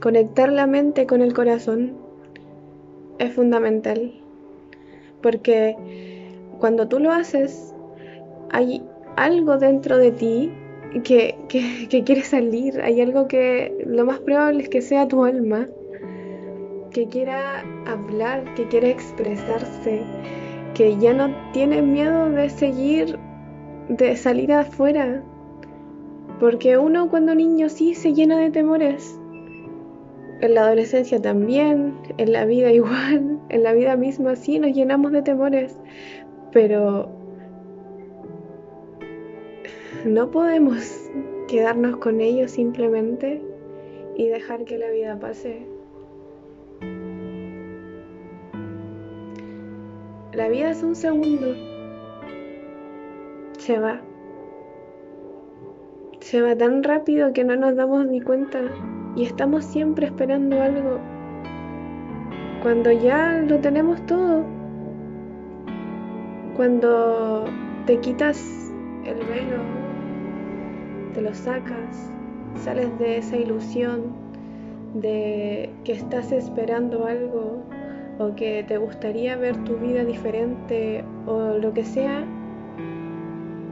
conectar la mente con el corazón es fundamental. Porque cuando tú lo haces, hay algo dentro de ti que, que, quiere salir, hay algo que lo más probable es que sea tu alma, que quiera hablar, que quiere expresarse, que ya no tiene miedo de seguir, de salir afuera. Porque uno cuando niño sí se llena de temores. En la adolescencia también, en la vida igual, en la vida misma sí nos llenamos de temores. Pero no podemos quedarnos con ellos simplemente y dejar que la vida pase. La vida es un segundo. Se va. Se va tan rápido que no nos damos ni cuenta y estamos siempre esperando algo. Cuando ya lo tenemos todo. Cuando te quitas el velo te lo sacas, sales de esa ilusión de que estás esperando algo o que te gustaría ver tu vida diferente o lo que sea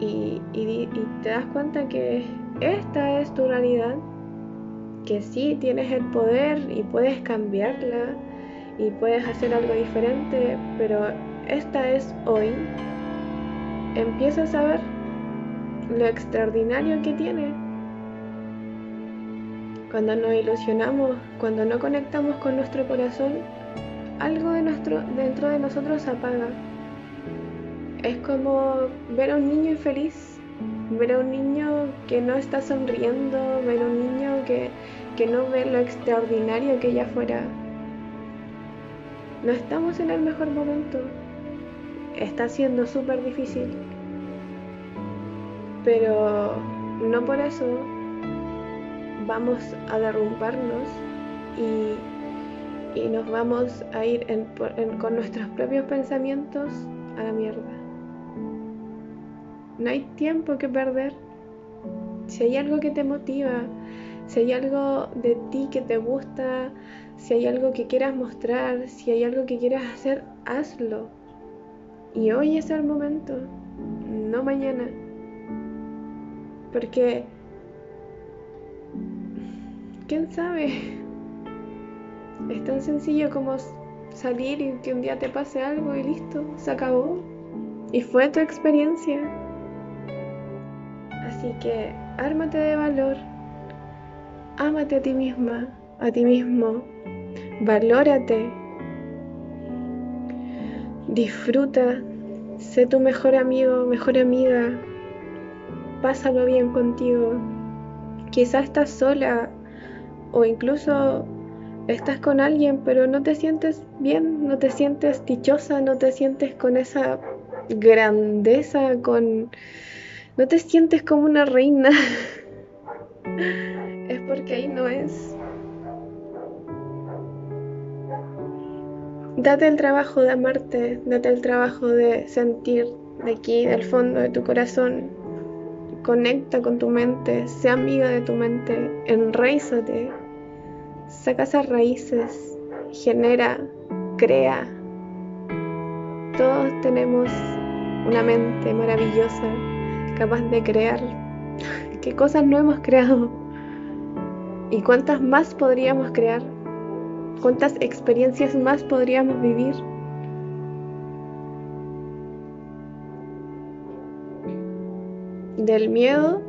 y, te das cuenta que esta es tu realidad, que sí tienes el poder y puedes cambiarla y puedes hacer algo diferente, pero esta es hoy, empiezas a ver lo extraordinario que tiene. Cuando nos ilusionamos, cuando no conectamos con nuestro corazón, algo de nuestro, dentro de nosotros se apaga. Es como ver a un niño infeliz, ver a un niño que no está sonriendo, ver a un niño que, que no ve lo extraordinario que ella fuera. No estamos en el mejor momento. Está siendo súper difícil pero no por eso vamos a derrumbarnos y, nos vamos a ir con nuestros propios pensamientos a la mierda. No hay tiempo que perder. Si hay algo que te motiva, si hay algo de ti que te gusta, si hay algo que quieras mostrar, si hay algo que quieras hacer, hazlo. Y hoy es el momento, no mañana. Porque, ¿quién sabe? Es tan sencillo como salir y que un día te pase algo y listo, se acabó. Y fue tu experiencia. Así que ármate de valor, ámate a ti misma, a ti mismo, valórate, disfruta, sé tu mejor amigo, mejor amiga, pásalo bien contigo. Quizás estás sola o incluso estás con alguien, pero no te sientes bien, no te sientes dichosa, no te sientes con esa grandeza, con... no te sientes como una reina. porque ahí no es. Date el trabajo de amarte, date el trabajo de sentir de aquí, del fondo de tu corazón, Conecta con tu mente, sea amiga de tu mente, enraízate, saca esas raíces, genera, crea. Todos tenemos una mente maravillosa, capaz de crear. ¿Qué cosas no hemos creado? ¿Y cuántas más podríamos crear? ¿Cuántas experiencias más podríamos vivir? del miedo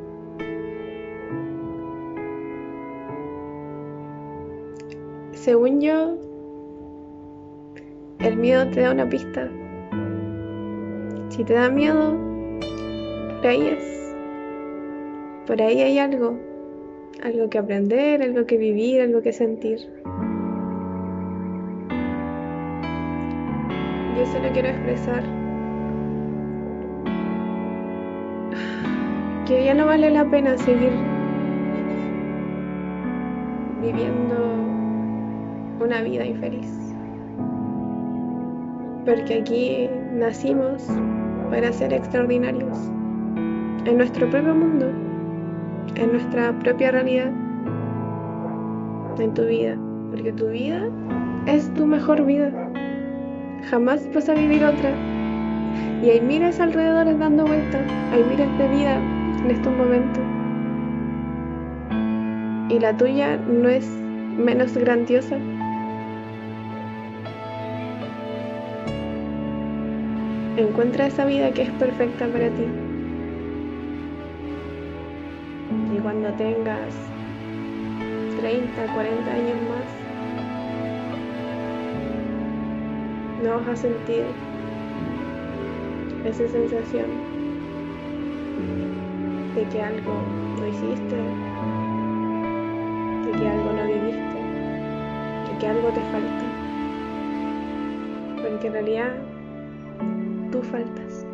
según yo el miedo te da una pista si te da miedo por ahí es por ahí hay algo algo que aprender algo que vivir algo que sentir yo solo quiero expresar que ya no vale la pena seguir viviendo una vida infeliz. Porque aquí nacimos para ser extraordinarios en nuestro propio mundo, en nuestra propia realidad. en tu vida, porque tu vida es tu mejor vida. Jamás vas a vivir otra. Y hay miles alrededor dando vueltas, hay miles de vida en estos momentos. Y la tuya no es menos grandiosa. Encuentra esa vida que es perfecta para ti. Cuando tengas 30, 40 años más, no vas a sentir esa sensación de que algo no hiciste, de que algo no viviste, de que algo te falta. Porque en realidad tú faltas.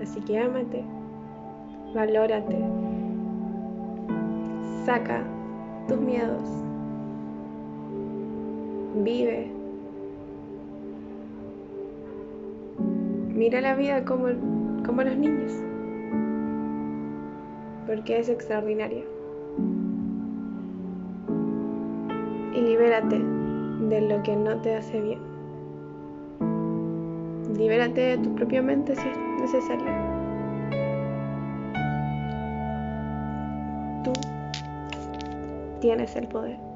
Así que ámate, valórate, saca tus miedos, vive. Mira la vida como, como los niños, porque es extraordinaria. Y libérate de lo que no te hace bien. Libérate de tu propia mente si es necesario. Tú tienes el poder.